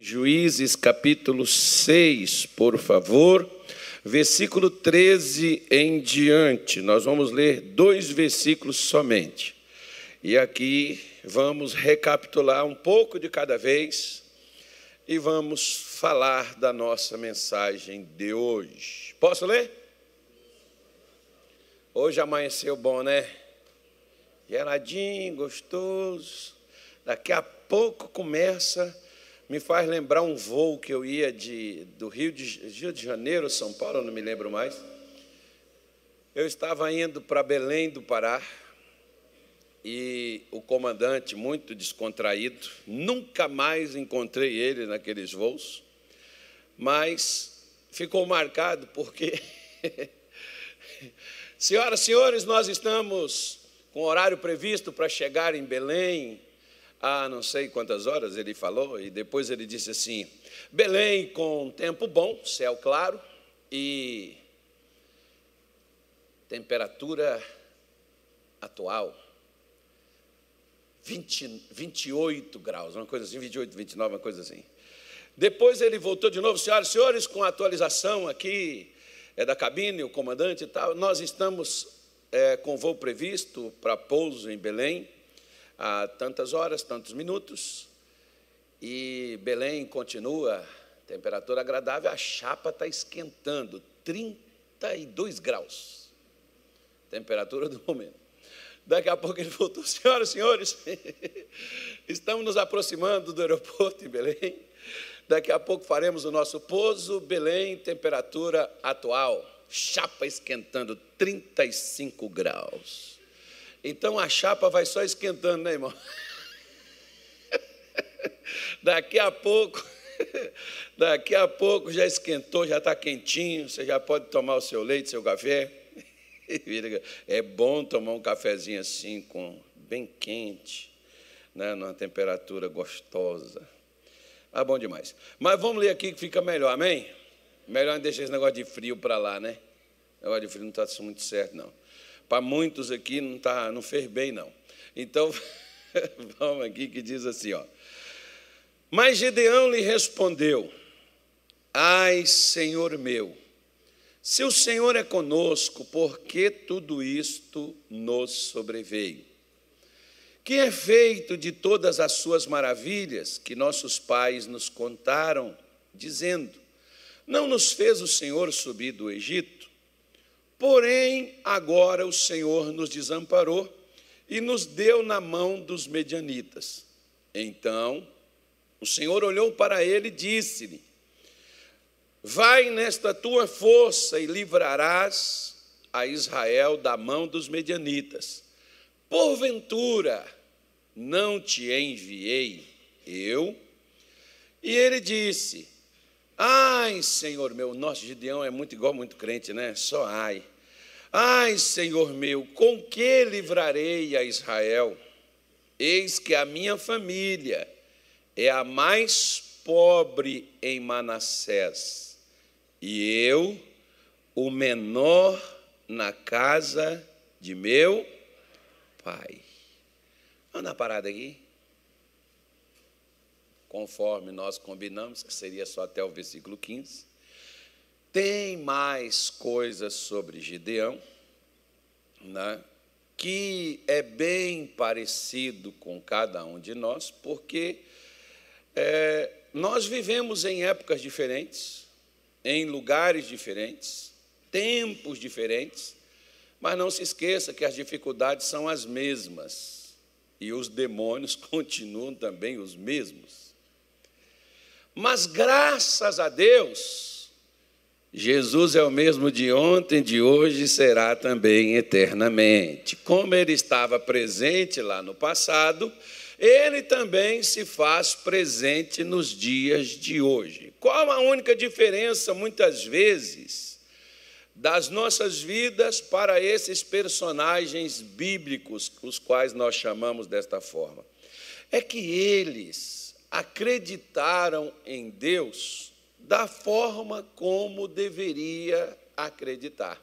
Juízes capítulo 6, por favor, versículo 13 em diante. Nós vamos ler dois versículos somente. E aqui vamos recapitular um pouco de cada vez e vamos falar da nossa mensagem de hoje. Posso ler? Hoje amanheceu bom, né? Geladinho, gostoso. Daqui a pouco começa me faz lembrar um voo que eu ia de, do Rio de, Rio de Janeiro, São Paulo, não me lembro mais. Eu estava indo para Belém do Pará e o comandante, muito descontraído, nunca mais encontrei ele naqueles voos, mas ficou marcado porque, senhoras e senhores, nós estamos com horário previsto para chegar em Belém há não sei quantas horas ele falou, e depois ele disse assim: Belém com tempo bom, céu claro e temperatura atual 20, 28 graus, uma coisa assim, 28, 29, uma coisa assim. Depois ele voltou de novo, senhoras e senhores, com a atualização aqui é da cabine, o comandante e tal. Nós estamos é, com voo previsto para pouso em Belém há tantas horas, tantos minutos, e Belém continua, temperatura agradável, a chapa está esquentando, 32 graus, temperatura do momento. Daqui a pouco ele voltou, senhoras e senhores, estamos nos aproximando do aeroporto em Belém. Daqui a pouco faremos o nosso pouso, Belém, temperatura atual, chapa esquentando, 35 graus. Então a chapa vai só esquentando, né, irmão? Daqui a pouco, daqui a pouco já esquentou, já está quentinho, você já pode tomar o seu leite, seu café. É bom tomar um cafezinho assim, com bem quente, né, numa temperatura gostosa. Ah, bom demais. Mas vamos ler aqui que fica melhor, amém? Melhor deixar esse negócio de frio para lá, né? O negócio de frio não está muito certo, não. Para muitos aqui não, tá, não fez bem, não. Então, vamos aqui que diz assim, ó. Mas Gedeão lhe respondeu: Ai, Senhor meu, se o Senhor é conosco, por que tudo isto nos sobreveio? Que é feito de todas as suas maravilhas que nossos pais nos contaram, dizendo: Não nos fez o Senhor subir do Egito? Porém, agora o Senhor nos desamparou e nos deu na mão dos medianitas. Então, o Senhor olhou para ele e disse-lhe: Vai nesta tua força e livrarás a Israel da mão dos medianitas. Porventura, não te enviei eu? E ele disse: Ai, Senhor meu, nosso Gideão é muito igual muito crente, né? Só ai. Ai, Senhor meu, com que livrarei a Israel? Eis que a minha família é a mais pobre em Manassés, e eu, o menor na casa de meu pai. Vamos dar parada aqui? Conforme nós combinamos, que seria só até o versículo 15. Tem mais coisas sobre Gideão, né, que é bem parecido com cada um de nós, porque é, nós vivemos em épocas diferentes, em lugares diferentes, tempos diferentes, mas não se esqueça que as dificuldades são as mesmas e os demônios continuam também os mesmos. Mas graças a Deus, Jesus é o mesmo de ontem, de hoje e será também eternamente. Como ele estava presente lá no passado, ele também se faz presente nos dias de hoje. Qual a única diferença, muitas vezes, das nossas vidas para esses personagens bíblicos, os quais nós chamamos desta forma? É que eles acreditaram em Deus da forma como deveria acreditar.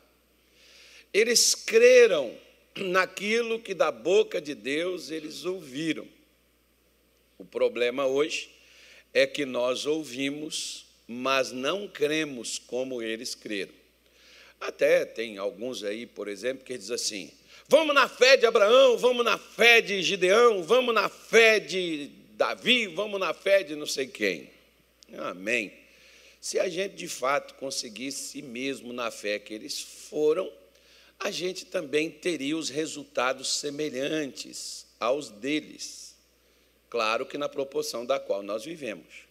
Eles creram naquilo que da boca de Deus eles ouviram. O problema hoje é que nós ouvimos, mas não cremos como eles creram. Até tem alguns aí, por exemplo, que diz assim: vamos na fé de Abraão, vamos na fé de Gideão, vamos na fé de Davi, vamos na fé de não sei quem. Amém. Se a gente de fato conseguisse mesmo na fé que eles foram, a gente também teria os resultados semelhantes aos deles. Claro que na proporção da qual nós vivemos.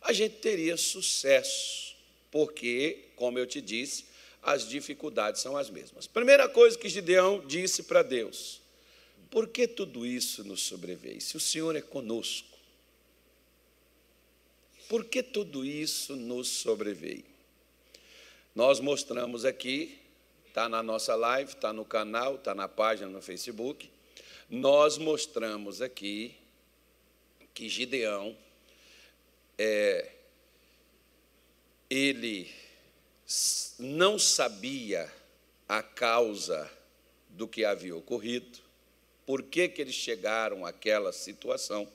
A gente teria sucesso, porque, como eu te disse, as dificuldades são as mesmas. Primeira coisa que Gideão disse para Deus: Por que tudo isso nos sobreveio? Se o Senhor é conosco, por que tudo isso nos sobreveio? Nós mostramos aqui, está na nossa live, está no canal, está na página no Facebook. Nós mostramos aqui que Gideão, é, ele não sabia a causa do que havia ocorrido, por que, que eles chegaram àquela situação.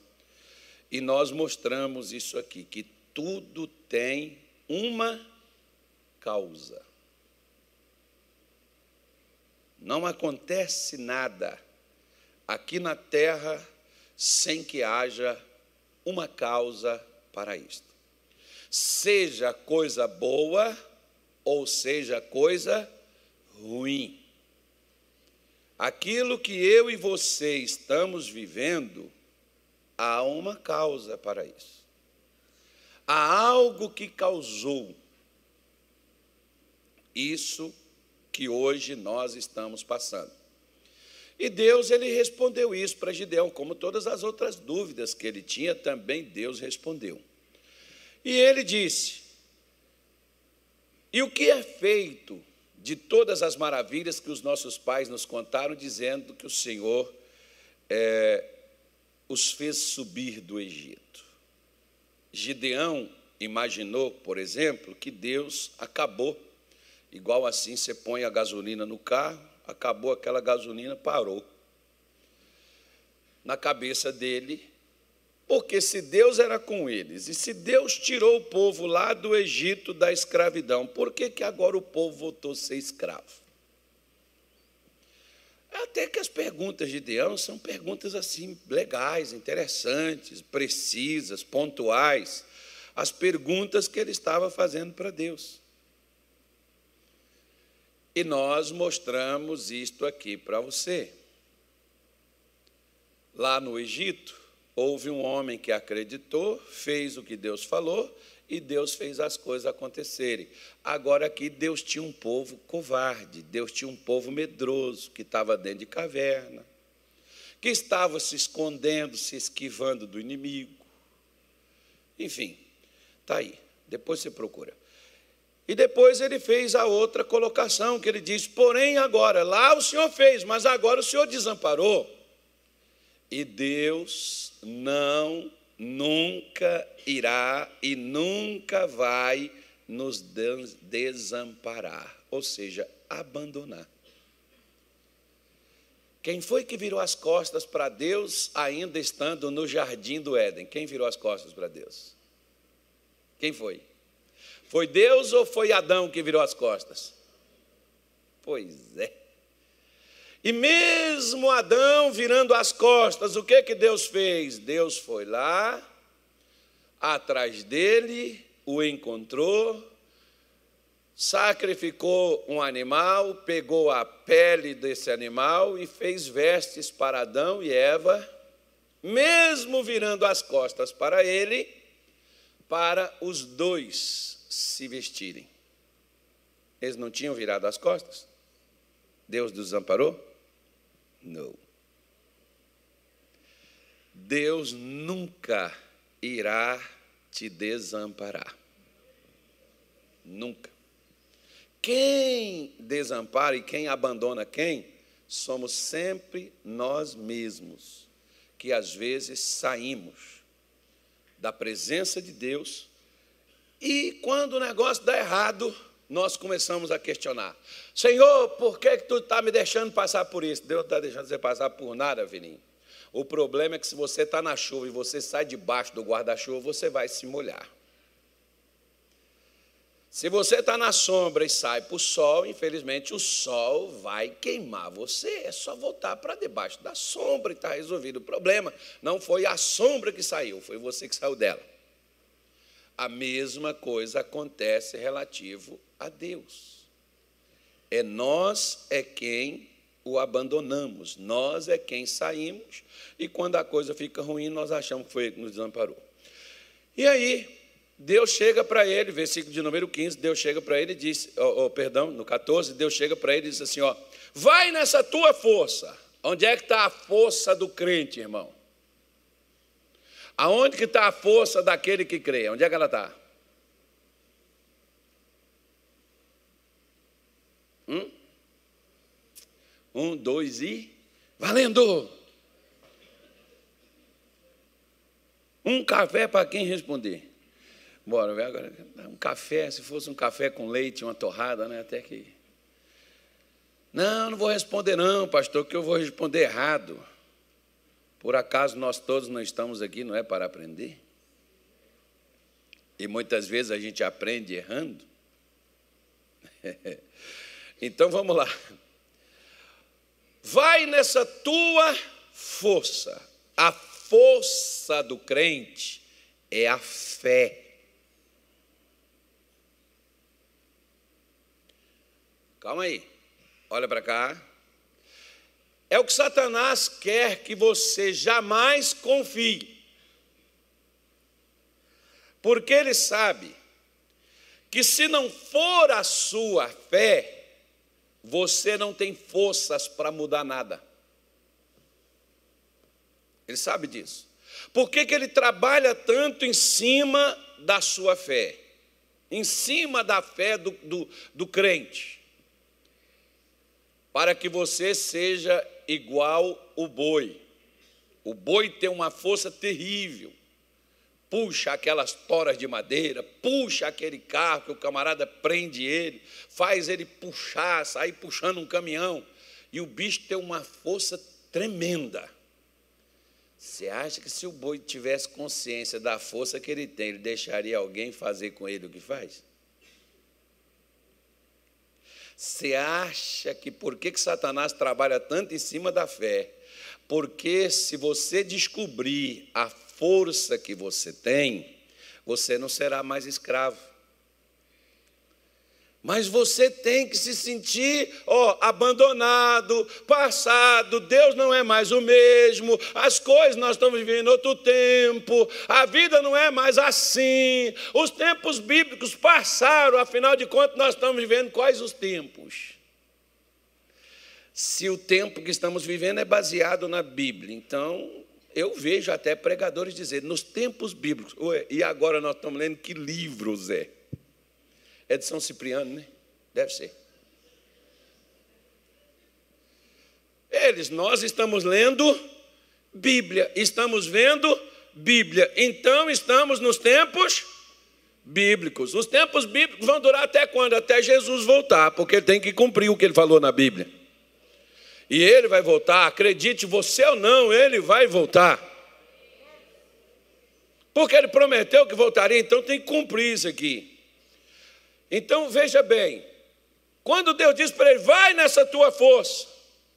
E nós mostramos isso aqui, que tudo tem uma causa. Não acontece nada aqui na terra sem que haja uma causa para isto. Seja coisa boa ou seja coisa ruim. Aquilo que eu e você estamos vivendo há uma causa para isso. Há algo que causou isso que hoje nós estamos passando. E Deus ele respondeu isso para Gideão, como todas as outras dúvidas que ele tinha, também Deus respondeu. E ele disse: E o que é feito de todas as maravilhas que os nossos pais nos contaram, dizendo que o Senhor é, os fez subir do Egito. Gideão imaginou, por exemplo, que Deus acabou. Igual assim você põe a gasolina no carro, acabou aquela gasolina, parou. Na cabeça dele, porque se Deus era com eles, e se Deus tirou o povo lá do Egito da escravidão, por que, que agora o povo voltou a ser escravo? Até que as perguntas de Deus são perguntas assim legais, interessantes, precisas, pontuais. As perguntas que ele estava fazendo para Deus. E nós mostramos isto aqui para você. Lá no Egito, houve um homem que acreditou, fez o que Deus falou e Deus fez as coisas acontecerem. Agora aqui Deus tinha um povo covarde, Deus tinha um povo medroso que estava dentro de caverna, que estava se escondendo, se esquivando do inimigo. Enfim, está aí. Depois você procura. E depois ele fez a outra colocação, que ele diz: porém, agora, lá o Senhor fez, mas agora o Senhor desamparou. E Deus não nunca irá e nunca vai nos desamparar, ou seja, abandonar. Quem foi que virou as costas para Deus ainda estando no jardim do Éden? Quem virou as costas para Deus? Quem foi? Foi Deus ou foi Adão que virou as costas? Pois é. E mesmo Adão virando as costas, o que que Deus fez? Deus foi lá, atrás dele, o encontrou, sacrificou um animal, pegou a pele desse animal e fez vestes para Adão e Eva, mesmo virando as costas para ele, para os dois se vestirem. Eles não tinham virado as costas? Deus desamparou? Não. Deus nunca irá te desamparar. Nunca. Quem desampara e quem abandona quem, somos sempre nós mesmos, que às vezes saímos da presença de Deus e quando o negócio dá errado, nós começamos a questionar: Senhor, por que, que tu está me deixando passar por isso? Deus não está deixando você passar por nada, filhinho. O problema é que se você está na chuva e você sai debaixo do guarda-chuva, você vai se molhar. Se você está na sombra e sai para o sol, infelizmente o sol vai queimar você. É só voltar para debaixo da sombra e está resolvido o problema. Não foi a sombra que saiu, foi você que saiu dela. A mesma coisa acontece relativo a Deus. É nós é quem o abandonamos, nós é quem saímos, e quando a coisa fica ruim, nós achamos que foi ele que nos desamparou. E aí, Deus chega para ele, versículo de número 15, Deus chega para ele e diz, oh, oh, perdão, no 14, Deus chega para ele e diz assim: ó, vai nessa tua força. Onde é que está a força do crente, irmão? Aonde que está a força daquele que crê? Onde é que ela está? Hum? Um, dois e. Valendo! Um café para quem responder. Bora, agora. Um café, se fosse um café com leite, uma torrada, né? Até que. Não, não vou responder, não, pastor, que eu vou responder errado. Por acaso nós todos não estamos aqui, não é para aprender? E muitas vezes a gente aprende errando. então vamos lá. Vai nessa tua força. A força do crente é a fé. Calma aí. Olha para cá. É o que Satanás quer que você jamais confie. Porque ele sabe que se não for a sua fé, você não tem forças para mudar nada. Ele sabe disso. Por que, que ele trabalha tanto em cima da sua fé? Em cima da fé do, do, do crente? para que você seja igual o boi. O boi tem uma força terrível. Puxa aquelas toras de madeira, puxa aquele carro que o camarada prende ele, faz ele puxar, sair puxando um caminhão. E o bicho tem uma força tremenda. Você acha que se o boi tivesse consciência da força que ele tem, ele deixaria alguém fazer com ele o que faz? Você acha que por que, que Satanás trabalha tanto em cima da fé? Porque se você descobrir a força que você tem, você não será mais escravo. Mas você tem que se sentir ó, abandonado, passado, Deus não é mais o mesmo, as coisas nós estamos vivendo outro tempo, a vida não é mais assim, os tempos bíblicos passaram, afinal de contas, nós estamos vivendo quais os tempos? Se o tempo que estamos vivendo é baseado na Bíblia, então eu vejo até pregadores dizer, nos tempos bíblicos, e agora nós estamos lendo que livros é? É de São Cipriano, né? Deve ser. Eles, nós estamos lendo Bíblia, estamos vendo Bíblia. Então estamos nos tempos bíblicos. Os tempos bíblicos vão durar até quando? Até Jesus voltar, porque ele tem que cumprir o que ele falou na Bíblia. E ele vai voltar, acredite você ou não, ele vai voltar. Porque ele prometeu que voltaria, então tem que cumprir isso aqui. Então veja bem, quando Deus diz para ele, vai nessa tua força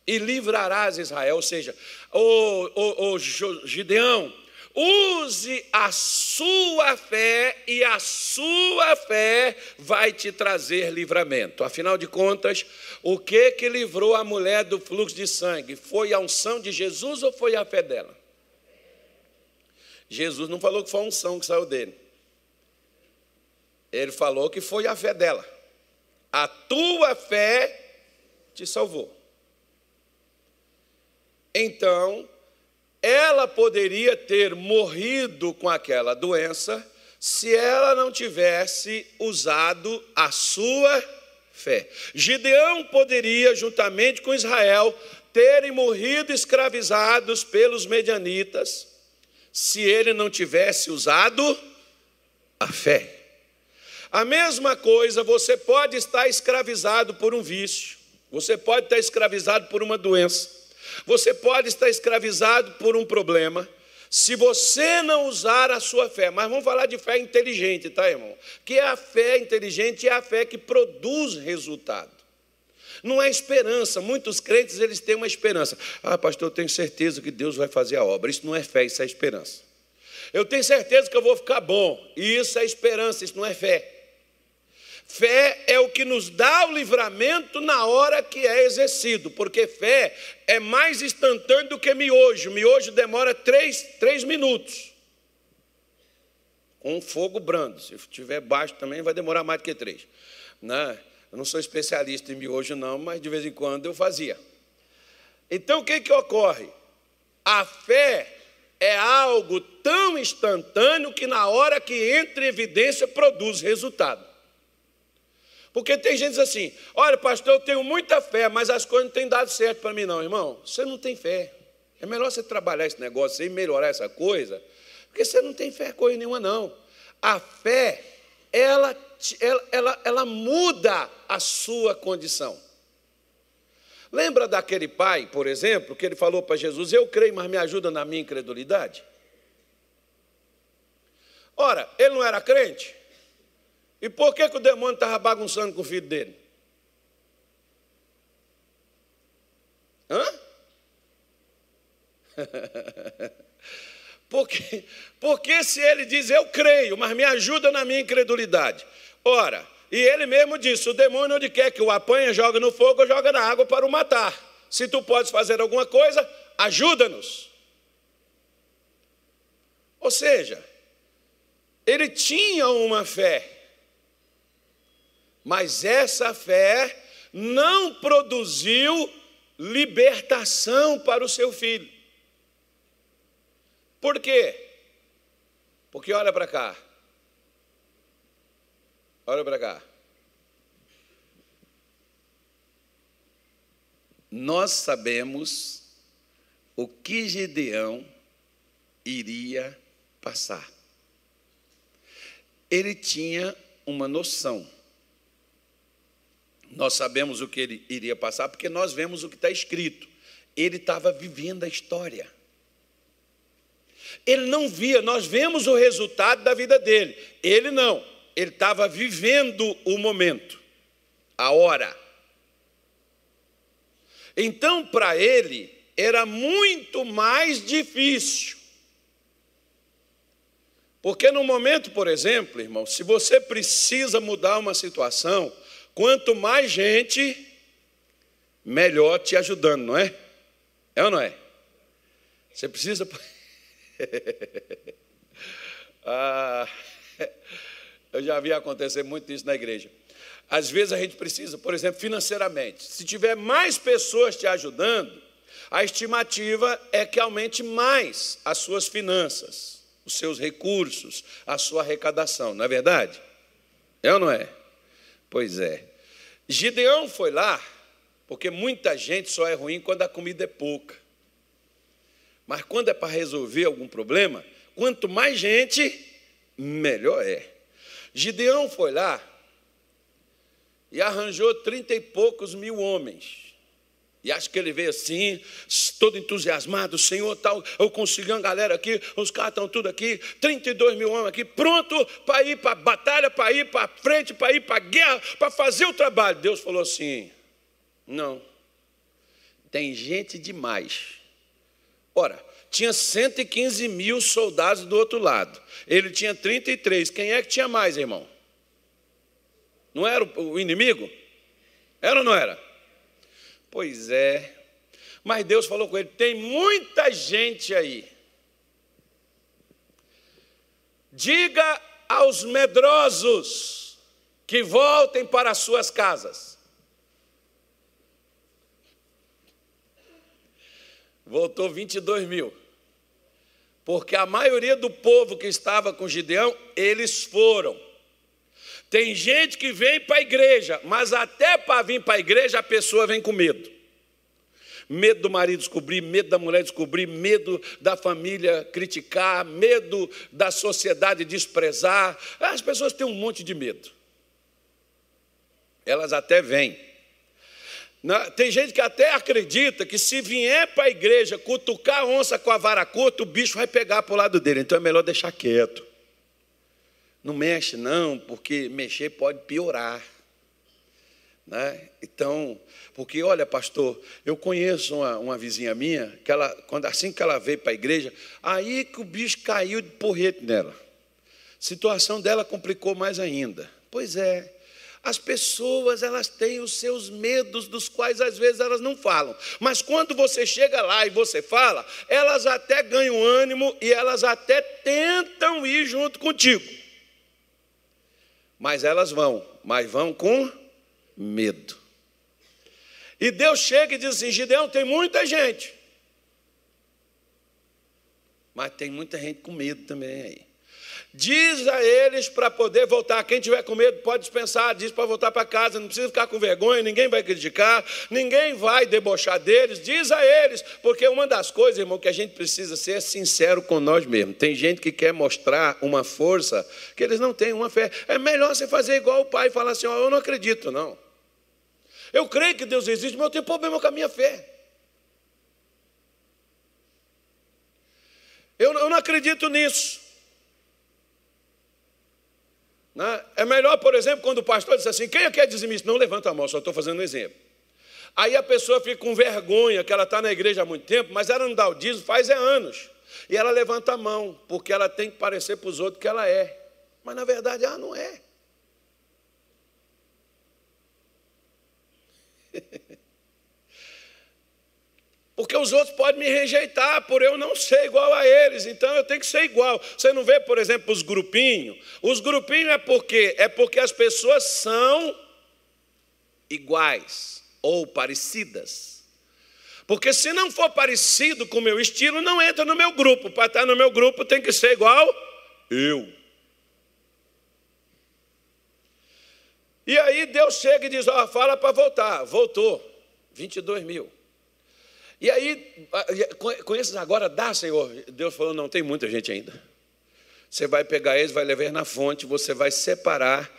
e livrarás Israel, ou seja, o, o, Gideão, use a sua fé e a sua fé vai te trazer livramento. Afinal de contas, o que que livrou a mulher do fluxo de sangue? Foi a unção de Jesus ou foi a fé dela? Jesus não falou que foi a unção que saiu dele. Ele falou que foi a fé dela. A tua fé te salvou. Então, ela poderia ter morrido com aquela doença se ela não tivesse usado a sua fé. Gideão poderia, juntamente com Israel, terem morrido escravizados pelos medianitas se ele não tivesse usado a fé. A mesma coisa, você pode estar escravizado por um vício, você pode estar escravizado por uma doença, Você pode estar escravizado por um problema se você não usar a sua fé. Mas vamos falar de fé inteligente, tá, irmão? Que a fé inteligente é a fé que produz resultado. Não é esperança. Muitos crentes eles têm uma esperança. Ah, pastor, eu tenho certeza que Deus vai fazer a obra. Isso não é fé, isso é esperança. Eu tenho certeza que eu vou ficar bom. E isso é esperança, isso não é fé. Fé é o que nos dá o livramento na hora que é exercido, porque fé é mais instantâneo do que miojo. Miojo demora três, três minutos. Com um fogo brando. Se estiver baixo também vai demorar mais do que três. Né? Eu não sou especialista em miojo, não, mas de vez em quando eu fazia. Então o que, que ocorre? A fé é algo tão instantâneo que na hora que entra em evidência produz resultado. Porque tem gente assim: olha, pastor, eu tenho muita fé, mas as coisas não têm dado certo para mim, não, irmão. Você não tem fé. É melhor você trabalhar esse negócio e melhorar essa coisa, porque você não tem fé coisa nenhuma, não. A fé, ela, ela, ela, ela muda a sua condição. Lembra daquele pai, por exemplo, que ele falou para Jesus: Eu creio, mas me ajuda na minha incredulidade? Ora, ele não era crente? E por que, que o demônio estava bagunçando com o filho dele? Hã? porque, porque se ele diz, eu creio, mas me ajuda na minha incredulidade. Ora, e ele mesmo disse: o demônio onde quer que o apanha, joga no fogo ou joga na água para o matar. Se tu podes fazer alguma coisa, ajuda-nos. Ou seja, ele tinha uma fé mas essa fé não produziu libertação para o seu filho. Por quê? Porque olha para cá. Olha para cá. Nós sabemos o que Gedeão iria passar. Ele tinha uma noção nós sabemos o que ele iria passar porque nós vemos o que está escrito. Ele estava vivendo a história. Ele não via, nós vemos o resultado da vida dele. Ele não, ele estava vivendo o momento, a hora. Então, para ele, era muito mais difícil. Porque no momento, por exemplo, irmão, se você precisa mudar uma situação, Quanto mais gente, melhor te ajudando, não é? É ou não é? Você precisa. ah, eu já vi acontecer muito isso na igreja. Às vezes a gente precisa, por exemplo, financeiramente. Se tiver mais pessoas te ajudando, a estimativa é que aumente mais as suas finanças, os seus recursos, a sua arrecadação, não é verdade? É ou não é? Pois é. Gideão foi lá, porque muita gente só é ruim quando a comida é pouca. Mas quando é para resolver algum problema, quanto mais gente, melhor é. Gideão foi lá e arranjou trinta e poucos mil homens. E acho que ele veio assim, todo entusiasmado, Senhor, tal, eu consegui uma galera aqui, os caras estão tudo aqui, 32 mil homens aqui, pronto para ir para a batalha, para ir para frente, para ir para a guerra, para fazer o trabalho. Deus falou assim: não, tem gente demais. Ora, tinha 115 mil soldados do outro lado, ele tinha 33, quem é que tinha mais, irmão? Não era o inimigo? Era ou não era? Pois é. Mas Deus falou com ele: tem muita gente aí. Diga aos medrosos que voltem para as suas casas. Voltou 22 mil. Porque a maioria do povo que estava com Gideão, eles foram. Tem gente que vem para a igreja, mas até para vir para a igreja a pessoa vem com medo. Medo do marido descobrir, medo da mulher descobrir, medo da família criticar, medo da sociedade desprezar. As pessoas têm um monte de medo. Elas até vêm. Tem gente que até acredita que se vier para a igreja cutucar a onça com a vara curta, o bicho vai pegar para o lado dele. Então é melhor deixar quieto. Não mexe, não, porque mexer pode piorar. Né? Então, porque olha, pastor, eu conheço uma, uma vizinha minha, que ela, quando, assim que ela veio para a igreja, aí que o bicho caiu de porrete nela. A situação dela complicou mais ainda. Pois é, as pessoas, elas têm os seus medos, dos quais às vezes elas não falam. Mas quando você chega lá e você fala, elas até ganham ânimo e elas até tentam ir junto contigo. Mas elas vão, mas vão com medo. E Deus chega e diz assim: Gideão, tem muita gente. Mas tem muita gente com medo também aí. Diz a eles para poder voltar. Quem tiver com medo pode dispensar, diz para voltar para casa, não precisa ficar com vergonha, ninguém vai criticar, ninguém vai debochar deles. Diz a eles, porque uma das coisas, irmão, que a gente precisa ser é sincero com nós mesmos. Tem gente que quer mostrar uma força que eles não têm uma fé. É melhor você fazer igual o pai e falar assim: oh, eu não acredito, não. Eu creio que Deus existe, mas eu tenho problema com a minha fé. Eu, eu não acredito nisso. Né? É melhor, por exemplo, quando o pastor diz assim: quem é que é dizimista? Não levanta a mão, só estou fazendo um exemplo. Aí a pessoa fica com vergonha, que ela está na igreja há muito tempo, mas ela não dá o dízimo faz é anos. E ela levanta a mão, porque ela tem que parecer para os outros que ela é. Mas na verdade ela não é. Porque os outros podem me rejeitar por eu não ser igual a eles, então eu tenho que ser igual. Você não vê, por exemplo, os grupinhos? Os grupinhos é porque é porque as pessoas são iguais ou parecidas. Porque se não for parecido com o meu estilo, não entra no meu grupo. Para estar no meu grupo tem que ser igual eu. E aí Deus chega e diz: Ó, fala para voltar. Voltou. 22 mil. E aí, com esses agora dá, Senhor. Deus falou: não, tem muita gente ainda. Você vai pegar eles, vai levar na fonte, você vai separar.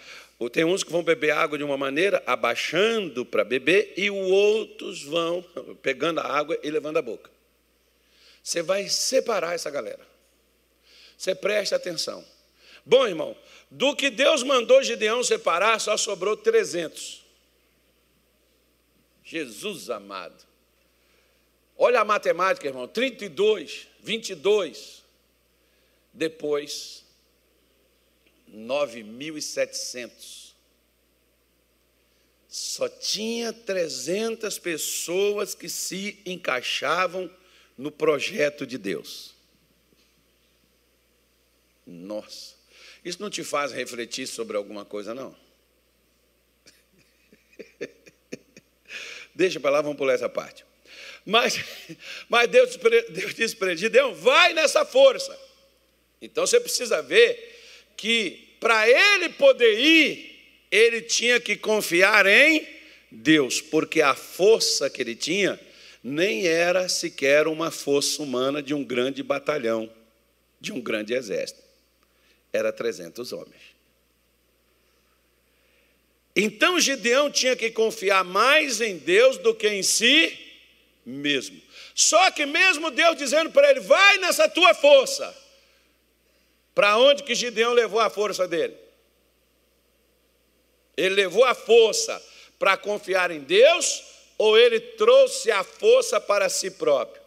Tem uns que vão beber água de uma maneira, abaixando para beber, e os outros vão pegando a água e levando a boca. Você vai separar essa galera. Você presta atenção. Bom, irmão, do que Deus mandou Gideão separar, só sobrou 300. Jesus amado. Olha a matemática, irmão. 32, 22. Depois, 9.700. Só tinha 300 pessoas que se encaixavam no projeto de Deus. Nossa, isso não te faz refletir sobre alguma coisa, não? Deixa para lá, vamos pular essa parte. Mas, mas Deus, Deus disse para ele: Gideão, vai nessa força. Então você precisa ver que para ele poder ir, ele tinha que confiar em Deus, porque a força que ele tinha nem era sequer uma força humana de um grande batalhão, de um grande exército. Era 300 homens. Então Gideão tinha que confiar mais em Deus do que em si mesmo. Só que mesmo Deus dizendo para ele, vai nessa tua força. Para onde que Gideão levou a força dele? Ele levou a força para confiar em Deus ou ele trouxe a força para si próprio?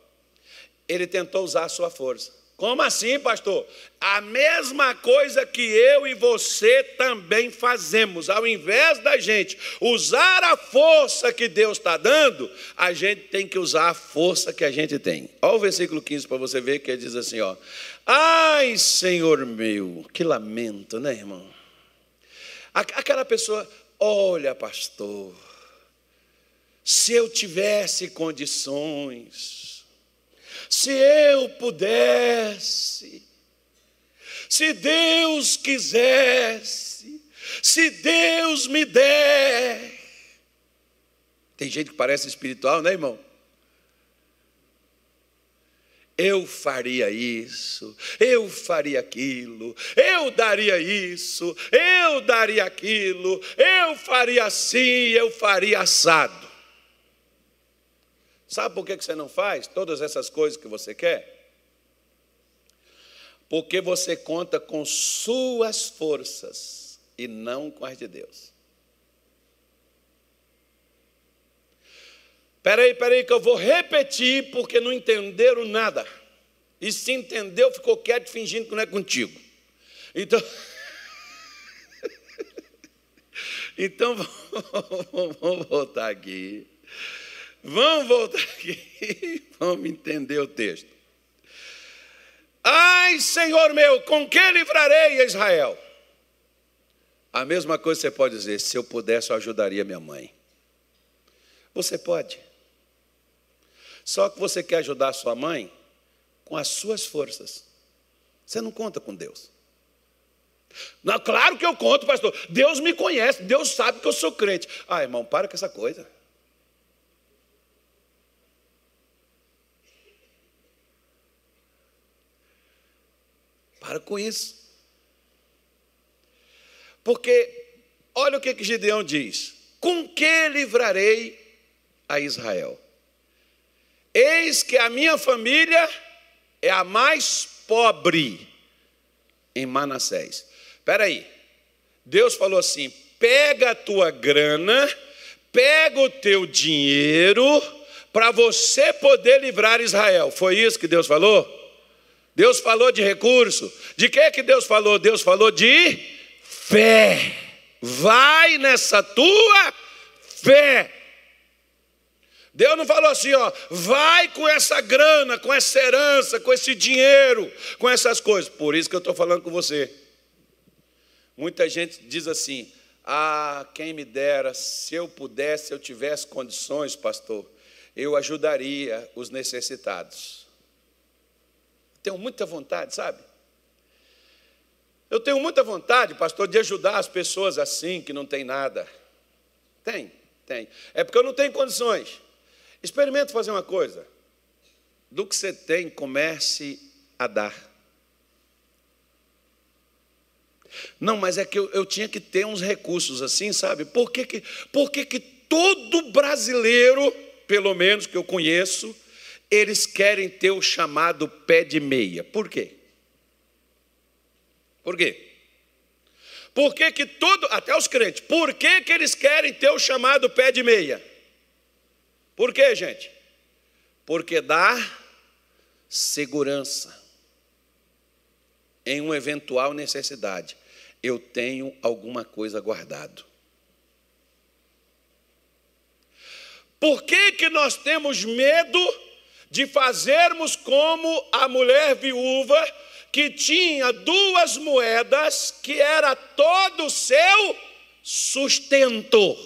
Ele tentou usar a sua força. Como assim, pastor? A mesma coisa que eu e você também fazemos. Ao invés da gente usar a força que Deus está dando, a gente tem que usar a força que a gente tem. Olha o versículo 15 para você ver que diz assim: ó. Ai, Senhor meu, que lamento, né, irmão? Aquela pessoa, olha, pastor, se eu tivesse condições, se eu pudesse, se Deus quisesse, se Deus me der. Tem gente que parece espiritual, né, irmão? Eu faria isso, eu faria aquilo, eu daria isso, eu daria aquilo, eu faria assim, eu faria assado. Sabe por que você não faz todas essas coisas que você quer? Porque você conta com suas forças e não com as de Deus. Peraí, peraí, que eu vou repetir porque não entenderam nada. E se entendeu, ficou quieto fingindo que não é contigo. Então. então, vamos voltar aqui. Vamos voltar aqui. Vamos entender o texto. Ai, Senhor meu, com que livrarei Israel? A mesma coisa você pode dizer: se eu pudesse, eu ajudaria minha mãe. Você pode. Só que você quer ajudar sua mãe com as suas forças. Você não conta com Deus. Não, claro que eu conto, pastor. Deus me conhece, Deus sabe que eu sou crente. Ah, irmão, para com essa coisa. Para com isso. Porque, olha o que, que Gideão diz: Com que livrarei a Israel? Eis que a minha família é a mais pobre em Manassés. Espera aí. Deus falou assim: pega a tua grana, pega o teu dinheiro para você poder livrar Israel. Foi isso que Deus falou? Deus falou de recurso. De que que Deus falou? Deus falou de fé. Vai nessa tua fé. Deus não falou assim, ó, vai com essa grana, com essa herança, com esse dinheiro, com essas coisas. Por isso que eu estou falando com você. Muita gente diz assim: ah, quem me dera, se eu pudesse, se eu tivesse condições, pastor, eu ajudaria os necessitados. Tenho muita vontade, sabe? Eu tenho muita vontade, pastor, de ajudar as pessoas assim, que não tem nada. Tem, tem. É porque eu não tenho condições. Experimente fazer uma coisa. Do que você tem, comece a dar. Não, mas é que eu, eu tinha que ter uns recursos assim, sabe? Por que, que, por que, que todo brasileiro, pelo menos que eu conheço, eles querem ter o chamado pé de meia? Por quê? Por quê? Por que, que todo, até os crentes, por que, que eles querem ter o chamado pé de meia? Por quê, gente? Porque dá segurança em uma eventual necessidade. Eu tenho alguma coisa guardado. Por que, que nós temos medo de fazermos como a mulher viúva que tinha duas moedas que era todo o seu sustento?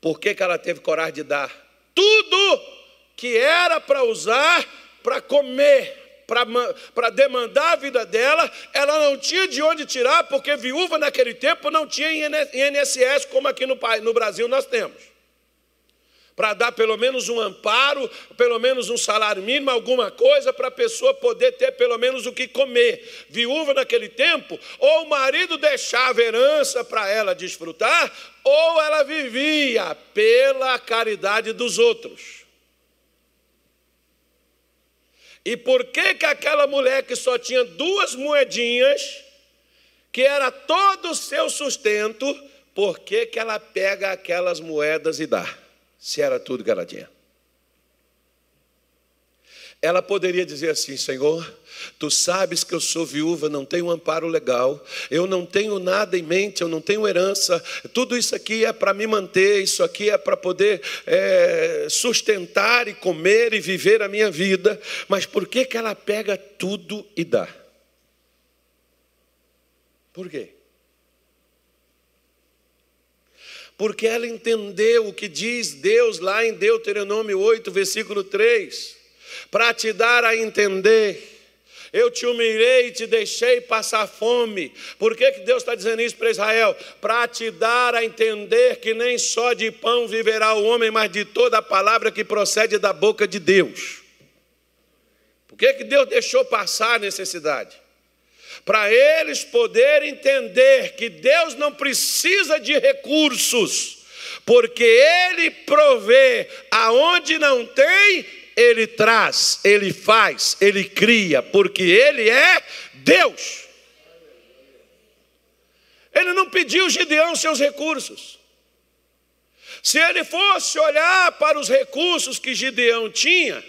Por que, que ela teve coragem de dar? tudo que era para usar para comer, para demandar a vida dela, ela não tinha de onde tirar, porque viúva naquele tempo não tinha INSS como aqui no, no Brasil nós temos para dar pelo menos um amparo, pelo menos um salário mínimo, alguma coisa para a pessoa poder ter pelo menos o que comer. Viúva naquele tempo, ou o marido deixava herança para ela desfrutar, ou ela vivia pela caridade dos outros. E por que que aquela mulher que só tinha duas moedinhas, que era todo o seu sustento, por que que ela pega aquelas moedas e dá? Se era tudo que ela tinha. Ela poderia dizer assim: Senhor, tu sabes que eu sou viúva, não tenho amparo legal, eu não tenho nada em mente, eu não tenho herança, tudo isso aqui é para me manter, isso aqui é para poder é, sustentar e comer e viver a minha vida, mas por que, que ela pega tudo e dá? Por quê? Porque ela entendeu o que diz Deus lá em Deuteronômio 8, versículo 3, para te dar a entender. Eu te humilhei e te deixei passar fome. Por que, que Deus está dizendo isso para Israel? Para te dar a entender que nem só de pão viverá o homem, mas de toda a palavra que procede da boca de Deus. Por que, que Deus deixou passar a necessidade? Para eles poderem entender que Deus não precisa de recursos porque Ele provê aonde não tem, Ele traz, Ele faz, Ele cria, porque Ele é Deus. Ele não pediu Gideão seus recursos. Se ele fosse olhar para os recursos que Gideão tinha,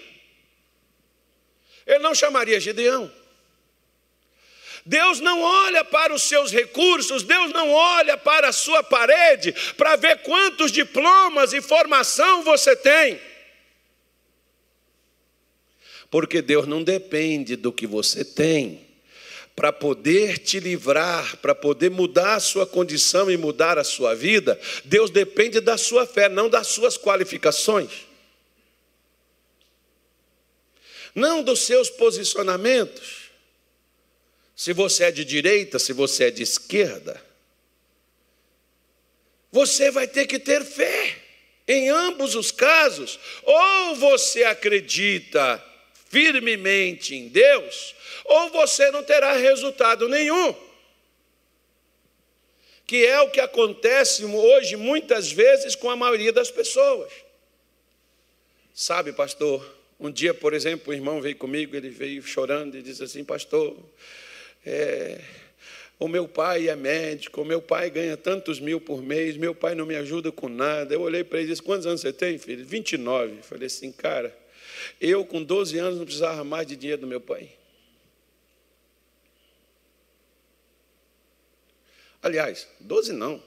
ele não chamaria Gideão. Deus não olha para os seus recursos, Deus não olha para a sua parede para ver quantos diplomas e formação você tem. Porque Deus não depende do que você tem para poder te livrar, para poder mudar a sua condição e mudar a sua vida. Deus depende da sua fé, não das suas qualificações. Não dos seus posicionamentos se você é de direita, se você é de esquerda. Você vai ter que ter fé em ambos os casos. Ou você acredita firmemente em Deus, ou você não terá resultado nenhum. Que é o que acontece hoje muitas vezes com a maioria das pessoas. Sabe, pastor, um dia, por exemplo, o irmão veio comigo, ele veio chorando e disse assim: Pastor, é, o meu pai é médico, o meu pai ganha tantos mil por mês, meu pai não me ajuda com nada. Eu olhei para ele e disse: Quantos anos você tem, filho? 29. Falei assim, cara, eu com 12 anos não precisava mais de dinheiro do meu pai. Aliás, 12 não.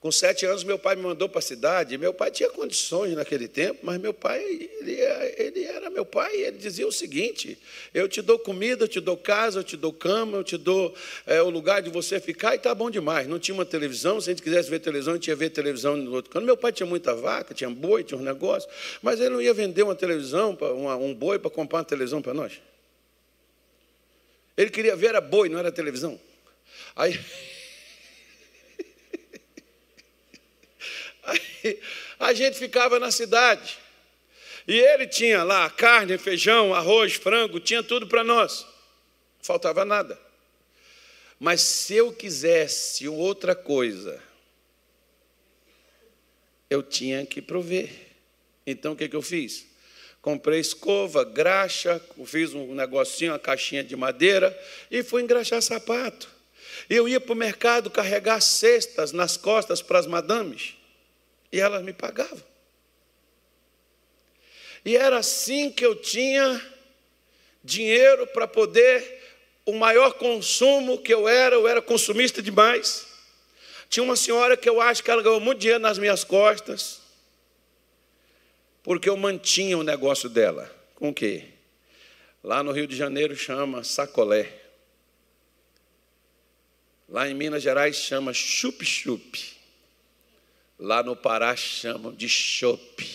Com sete anos, meu pai me mandou para a cidade. Meu pai tinha condições naquele tempo, mas meu pai, ele, ele era meu pai. Ele dizia o seguinte: Eu te dou comida, eu te dou casa, eu te dou cama, eu te dou é, o lugar de você ficar, e está bom demais. Não tinha uma televisão, se a gente quisesse ver televisão, a gente ia ver televisão no outro canto. Meu pai tinha muita vaca, tinha boi, tinha uns negócios, mas ele não ia vender uma televisão, uma, um boi, para comprar uma televisão para nós. Ele queria ver era boi, não era televisão. Aí. Aí a gente ficava na cidade. E ele tinha lá carne, feijão, arroz, frango, tinha tudo para nós. Faltava nada. Mas se eu quisesse outra coisa, eu tinha que prover. Então o que, que eu fiz? Comprei escova, graxa, fiz um negocinho, uma caixinha de madeira e fui engraxar sapato. Eu ia para o mercado carregar cestas nas costas para as madames. E elas me pagavam. E era assim que eu tinha dinheiro para poder, o maior consumo que eu era, eu era consumista demais. Tinha uma senhora que eu acho que ela ganhou muito dinheiro nas minhas costas, porque eu mantinha o negócio dela. Com o quê? Lá no Rio de Janeiro chama sacolé. Lá em Minas Gerais chama chup-chup. Lá no Pará chamam de chope.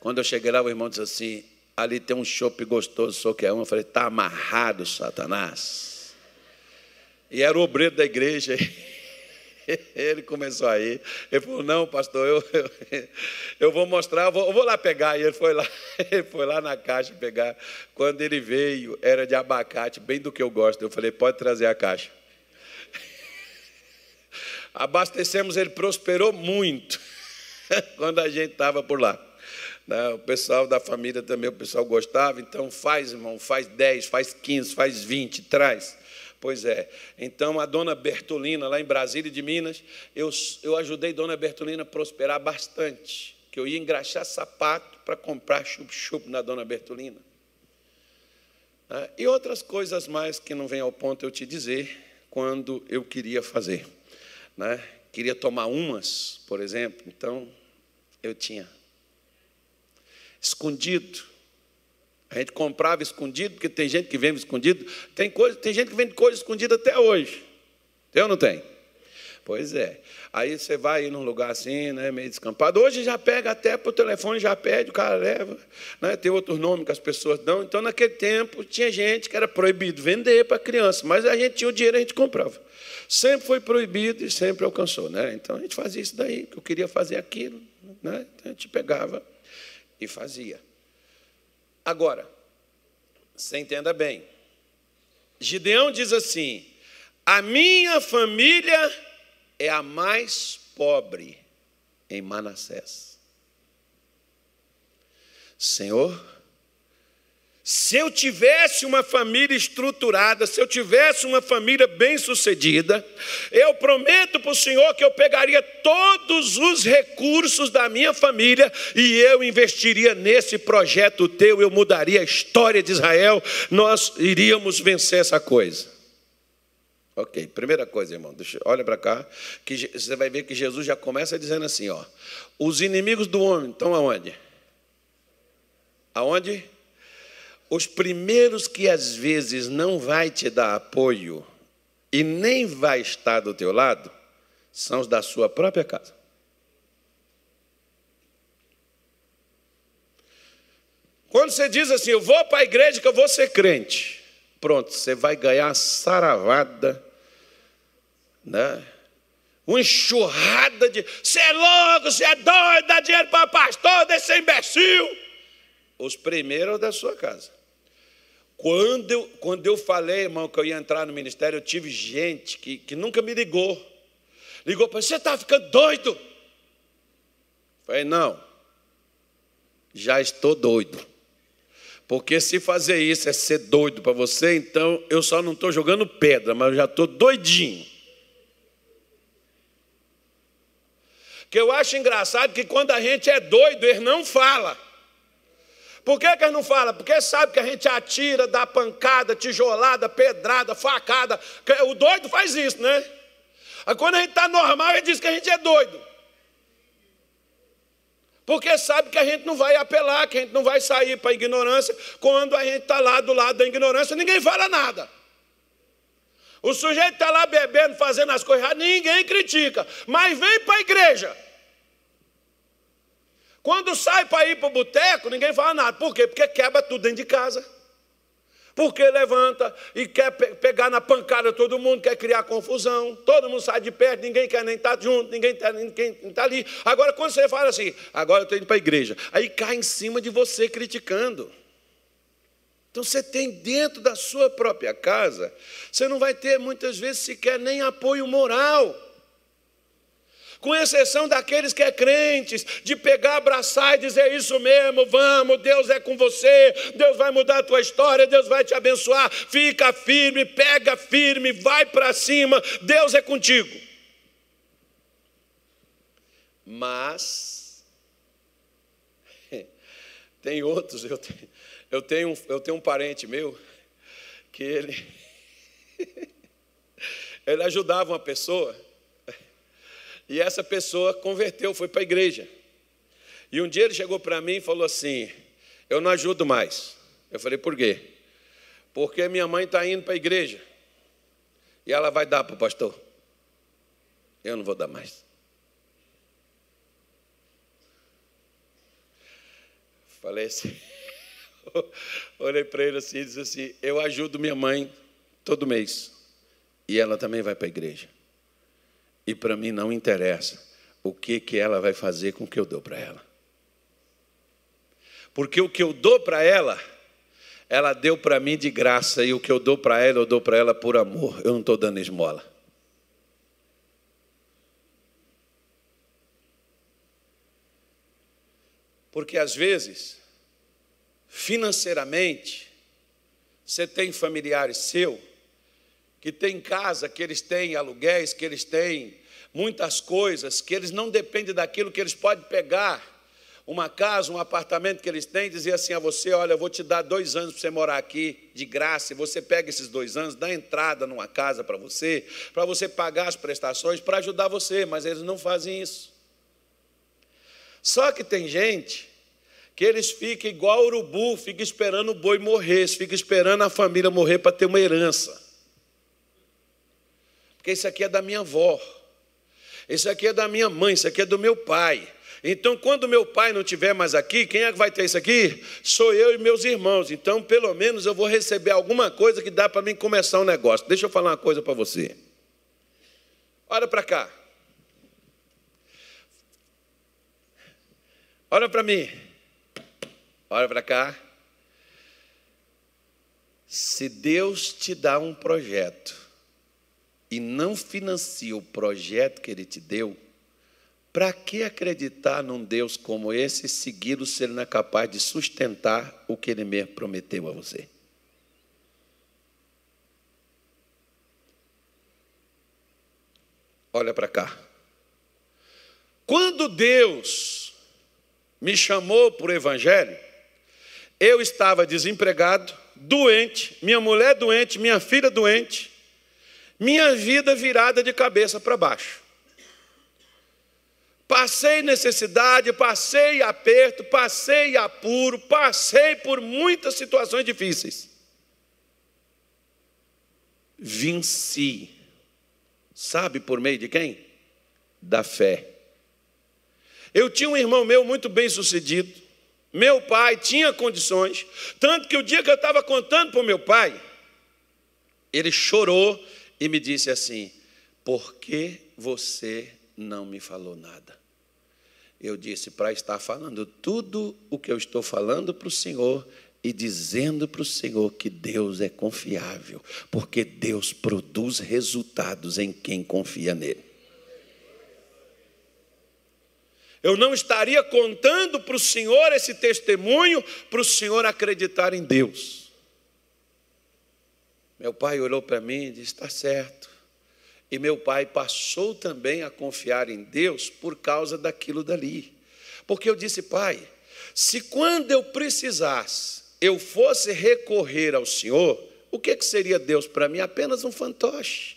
Quando eu cheguei lá, o irmão disse assim: ali tem um chope gostoso, só que é um. Eu falei: está amarrado, Satanás. E era o obreiro da igreja. Ele começou aí. Ele falou: Não, pastor, eu, eu, eu vou mostrar, eu vou, eu vou, lá pegar. E ele foi lá, ele foi lá na caixa pegar. Quando ele veio, era de abacate, bem do que eu gosto. Eu falei: Pode trazer a caixa abastecemos, ele prosperou muito quando a gente estava por lá. Né, o pessoal da família também, o pessoal gostava, então faz, irmão, faz 10, faz 15, faz 20, traz. Pois é. Então, a dona Bertolina, lá em Brasília de Minas, eu, eu ajudei dona Bertolina a prosperar bastante. Que eu ia engraxar sapato para comprar chup-chup na dona Bertolina. Né, e outras coisas mais que não vem ao ponto eu te dizer quando eu queria fazer né? queria tomar umas, por exemplo, então eu tinha. Escondido. A gente comprava escondido, porque tem gente que vende escondido. Tem, coisa, tem gente que vende coisa escondida até hoje. Ou não tem? Pois é. Aí você vai num lugar assim, né, meio descampado. Hoje já pega até para o telefone, já pede, o cara leva. Né, tem outros nomes que as pessoas dão. Então, naquele tempo, tinha gente que era proibido vender para criança, mas a gente tinha o dinheiro, a gente comprava. Sempre foi proibido e sempre alcançou. Né? Então, a gente fazia isso daí, que eu queria fazer aquilo. Né? Então, a gente pegava e fazia. Agora, você entenda bem. Gideão diz assim: a minha família é a mais pobre em Manassés. Senhor, se eu tivesse uma família estruturada, se eu tivesse uma família bem-sucedida, eu prometo para o Senhor que eu pegaria todos os recursos da minha família e eu investiria nesse projeto teu, eu mudaria a história de Israel, nós iríamos vencer essa coisa. Ok, primeira coisa, irmão, deixa, olha para cá, que você vai ver que Jesus já começa dizendo assim: ó, os inimigos do homem estão aonde? Aonde? Os primeiros que às vezes não vai te dar apoio e nem vai estar do teu lado são os da sua própria casa. Quando você diz assim, eu vou para a igreja que eu vou ser crente, pronto, você vai ganhar saravada, né? Uma enxurrada de, você é louco, você é doido, dá dinheiro para pastor, desse imbecil. Os primeiros da sua casa. Quando eu, quando eu falei, irmão, que eu ia entrar no ministério, eu tive gente que, que nunca me ligou. Ligou para você está ficando doido? Falei, não, já estou doido. Porque se fazer isso é ser doido para você, então eu só não estou jogando pedra, mas eu já estou doidinho. Que eu acho engraçado que quando a gente é doido, ele não fala. Por que, que ele não fala? Porque sabe que a gente atira, dá pancada, tijolada, pedrada, facada. O doido faz isso, né? Aí quando a gente está normal, ele diz que a gente é doido. Porque sabe que a gente não vai apelar, que a gente não vai sair para a ignorância. Quando a gente está lá do lado da ignorância, ninguém fala nada. O sujeito está lá bebendo, fazendo as coisas erradas, ninguém critica. Mas vem para a igreja. Quando sai para ir para o boteco, ninguém fala nada. Por quê? Porque quebra tudo dentro de casa. Porque levanta e quer pegar na pancada todo mundo, quer criar confusão, todo mundo sai de perto, ninguém quer nem estar tá junto, ninguém tá ali. Agora, quando você fala assim, agora eu estou indo para a igreja, aí cai em cima de você criticando. Então você tem dentro da sua própria casa, você não vai ter muitas vezes sequer nem apoio moral com exceção daqueles que é crentes, de pegar, abraçar e dizer isso mesmo, vamos, Deus é com você, Deus vai mudar a tua história, Deus vai te abençoar, fica firme, pega firme, vai para cima, Deus é contigo. Mas tem outros, eu tenho, eu tenho, eu tenho um parente meu que ele ele ajudava uma pessoa e essa pessoa converteu, foi para a igreja. E um dia ele chegou para mim e falou assim: Eu não ajudo mais. Eu falei: Por quê? Porque minha mãe está indo para a igreja. E ela vai dar para o pastor. Eu não vou dar mais. Falei assim. Olhei para ele assim e disse assim: Eu ajudo minha mãe todo mês. E ela também vai para a igreja. E para mim não interessa o que, que ela vai fazer com o que eu dou para ela. Porque o que eu dou para ela, ela deu para mim de graça, e o que eu dou para ela, eu dou para ela por amor. Eu não estou dando esmola. Porque às vezes, financeiramente, você tem familiares seu que tem casa, que eles têm aluguéis, que eles têm muitas coisas, que eles não dependem daquilo que eles podem pegar. Uma casa, um apartamento que eles têm, dizer assim a você: olha, eu vou te dar dois anos para você morar aqui de graça, e você pega esses dois anos, dá entrada numa casa para você, para você pagar as prestações, para ajudar você, mas eles não fazem isso. Só que tem gente que eles ficam igual urubu, fica esperando o boi morrer, fica esperando a família morrer para ter uma herança porque isso aqui é da minha avó, isso aqui é da minha mãe, isso aqui é do meu pai. Então, quando meu pai não estiver mais aqui, quem é que vai ter isso aqui? Sou eu e meus irmãos. Então, pelo menos eu vou receber alguma coisa que dá para mim começar um negócio. Deixa eu falar uma coisa para você. Olha para cá. Olha para mim. Olha para cá. Se Deus te dá um projeto, e não financia o projeto que ele te deu, Para que acreditar num Deus como esse segui-lo se ele não é capaz de sustentar o que ele mesmo prometeu a você? Olha para cá. Quando Deus me chamou para o Evangelho, eu estava desempregado, doente, minha mulher doente, minha filha doente, minha vida virada de cabeça para baixo. Passei necessidade, passei aperto, passei apuro, passei por muitas situações difíceis. Venci. Sabe por meio de quem? Da fé. Eu tinha um irmão meu muito bem sucedido. Meu pai tinha condições. Tanto que o dia que eu estava contando para o meu pai, ele chorou e me disse assim: Por que você não me falou nada? Eu disse: Para estar falando tudo o que eu estou falando para o Senhor e dizendo para o Senhor que Deus é confiável, porque Deus produz resultados em quem confia nele. Eu não estaria contando para o Senhor esse testemunho, para o Senhor acreditar em Deus. Meu pai olhou para mim e disse: Está certo. E meu pai passou também a confiar em Deus por causa daquilo dali. Porque eu disse, pai, se quando eu precisasse, eu fosse recorrer ao Senhor, o que, que seria Deus para mim? Apenas um fantoche.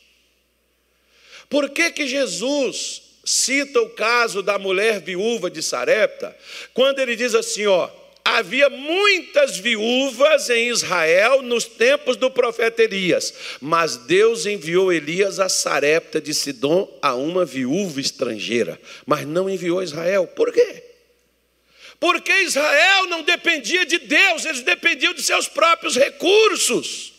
Por que, que Jesus cita o caso da mulher viúva de Sarepta, quando ele diz assim: ó, havia muitas viúvas em Israel nos tempos do profeta Elias, mas Deus enviou Elias a Sarepta de Sidom a uma viúva estrangeira, mas não enviou Israel. Por quê? Porque Israel não dependia de Deus, eles dependiam de seus próprios recursos.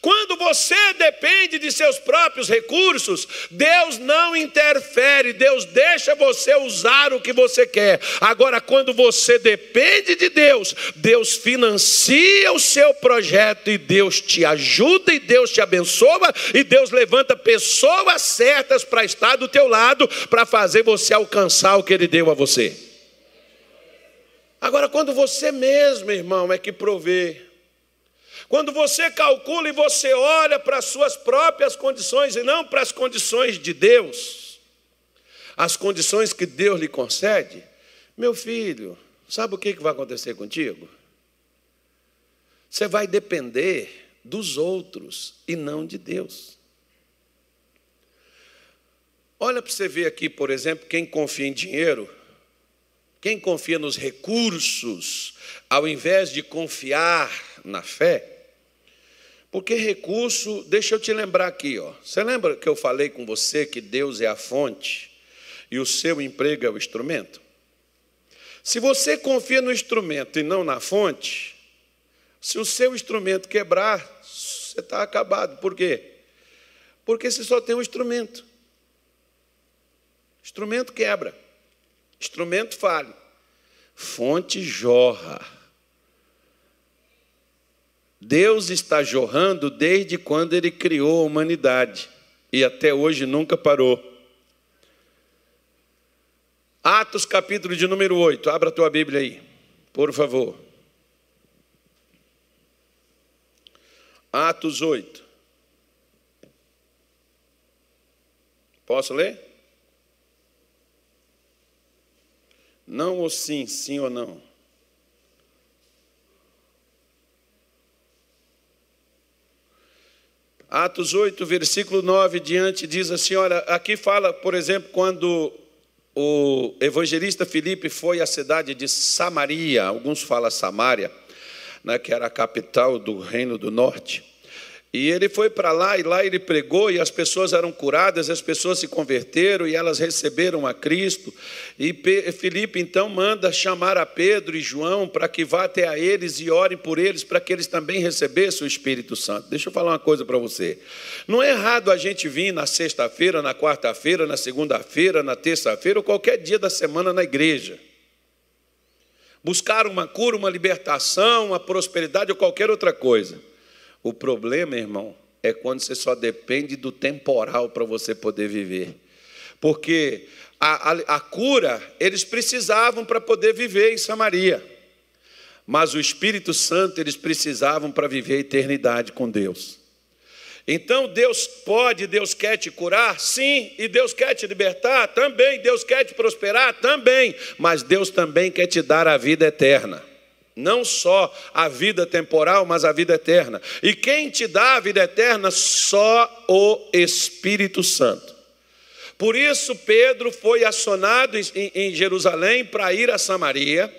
Quando você depende de seus próprios recursos, Deus não interfere, Deus deixa você usar o que você quer. Agora, quando você depende de Deus, Deus financia o seu projeto e Deus te ajuda e Deus te abençoa e Deus levanta pessoas certas para estar do teu lado para fazer você alcançar o que ele deu a você. Agora, quando você mesmo, irmão, é que provê, quando você calcula e você olha para as suas próprias condições e não para as condições de Deus, as condições que Deus lhe concede, meu filho, sabe o que vai acontecer contigo? Você vai depender dos outros e não de Deus. Olha para você ver aqui, por exemplo, quem confia em dinheiro, quem confia nos recursos, ao invés de confiar na fé, porque recurso, deixa eu te lembrar aqui, ó. Você lembra que eu falei com você que Deus é a fonte e o seu emprego é o instrumento? Se você confia no instrumento e não na fonte, se o seu instrumento quebrar, você está acabado. Por quê? Porque você só tem um instrumento. Instrumento quebra. Instrumento falha. Fonte jorra. Deus está jorrando desde quando ele criou a humanidade e até hoje nunca parou. Atos capítulo de número 8, abra a tua Bíblia aí, por favor. Atos 8. Posso ler? Não ou sim, sim ou não? Atos 8, versículo 9 diante, diz assim: olha, aqui fala, por exemplo, quando o evangelista Filipe foi à cidade de Samaria, alguns falam Samaria, né, que era a capital do reino do norte. E ele foi para lá e lá ele pregou e as pessoas eram curadas, as pessoas se converteram e elas receberam a Cristo. E Felipe então manda chamar a Pedro e João para que vá até a eles e orem por eles para que eles também recebessem o Espírito Santo. Deixa eu falar uma coisa para você. Não é errado a gente vir na sexta-feira, na quarta-feira, na segunda-feira, na terça-feira ou qualquer dia da semana na igreja. Buscar uma cura, uma libertação, uma prosperidade ou qualquer outra coisa. O problema, irmão, é quando você só depende do temporal para você poder viver. porque a, a, a cura eles precisavam para poder viver em Samaria, mas o Espírito Santo eles precisavam para viver a eternidade com Deus. Então Deus pode, Deus quer te curar? Sim, e Deus quer te libertar? Também. Deus quer te prosperar? Também. Mas Deus também quer te dar a vida eterna. Não só a vida temporal, mas a vida eterna. E quem te dá a vida eterna? Só o Espírito Santo. Por isso, Pedro foi acionado em Jerusalém para ir a Samaria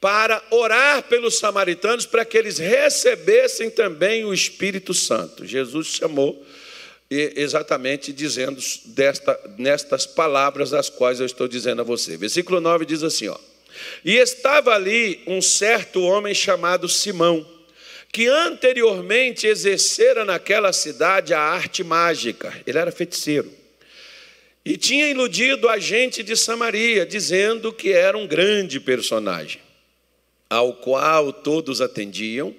para orar pelos samaritanos para que eles recebessem também o Espírito Santo. Jesus chamou exatamente dizendo desta, nestas palavras as quais eu estou dizendo a você. Versículo 9 diz assim, ó: E estava ali um certo homem chamado Simão, que anteriormente exercera naquela cidade a arte mágica. Ele era feiticeiro. E tinha iludido a gente de Samaria, dizendo que era um grande personagem ao qual todos atendiam,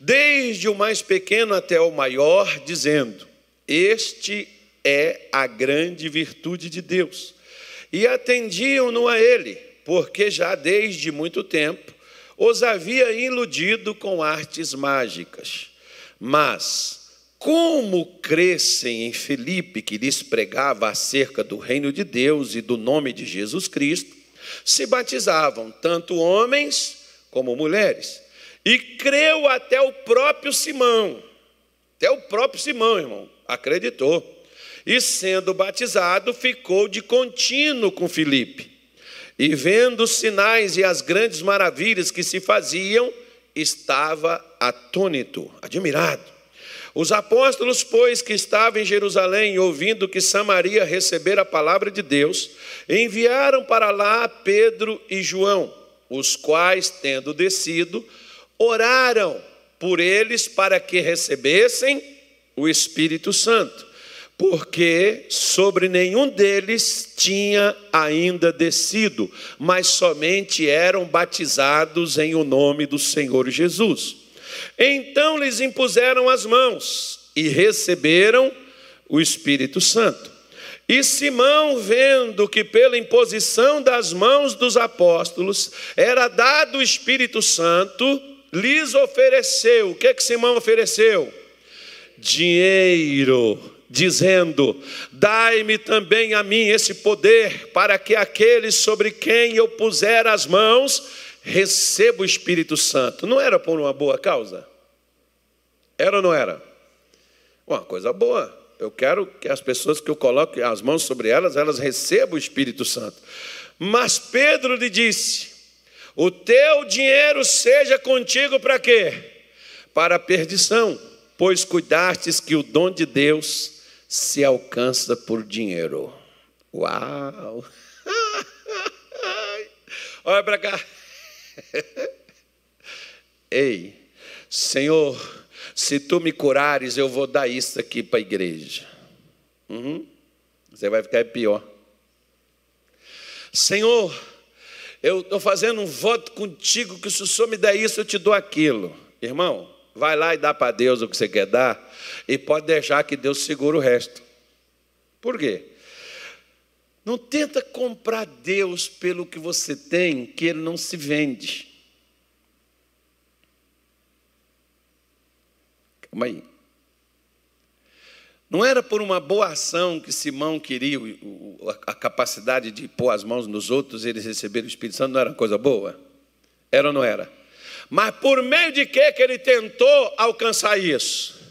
desde o mais pequeno até o maior, dizendo: Este é a grande virtude de Deus. E atendiam-no a ele, porque já desde muito tempo os havia iludido com artes mágicas. Mas, como crescem em Filipe, que lhes pregava acerca do reino de Deus e do nome de Jesus Cristo, se batizavam tanto homens como mulheres. E creu até o próprio Simão. Até o próprio Simão, irmão, acreditou. E sendo batizado, ficou de contínuo com Filipe. E vendo os sinais e as grandes maravilhas que se faziam, estava atônito, admirado. Os apóstolos, pois, que estavam em Jerusalém, ouvindo que Samaria recebera a palavra de Deus, enviaram para lá Pedro e João os quais, tendo descido, oraram por eles para que recebessem o Espírito Santo, porque sobre nenhum deles tinha ainda descido, mas somente eram batizados em o nome do Senhor Jesus. Então lhes impuseram as mãos e receberam o Espírito Santo. E Simão, vendo que pela imposição das mãos dos apóstolos era dado o Espírito Santo, lhes ofereceu. O que que Simão ofereceu? Dinheiro, dizendo: Dai-me também a mim esse poder, para que aqueles sobre quem eu puser as mãos receba o Espírito Santo. Não era por uma boa causa? Era ou não era? Uma coisa boa. Eu quero que as pessoas que eu coloque as mãos sobre elas, elas recebam o Espírito Santo. Mas Pedro lhe disse: O teu dinheiro seja contigo para quê? Para a perdição, pois cuidastes que o dom de Deus se alcança por dinheiro. Uau! Olha para cá. Ei, Senhor, se tu me curares, eu vou dar isso aqui para a igreja. Uhum. Você vai ficar pior. Senhor, eu estou fazendo um voto contigo que se o Senhor me der isso, eu te dou aquilo. Irmão, vai lá e dá para Deus o que você quer dar e pode deixar que Deus segure o resto. Por quê? Não tenta comprar Deus pelo que você tem, que ele não se vende. Calma aí. Não era por uma boa ação que Simão queria a capacidade de pôr as mãos nos outros e eles receberem o Espírito Santo, não era coisa boa? Era ou não era? Mas por meio de que, que ele tentou alcançar isso?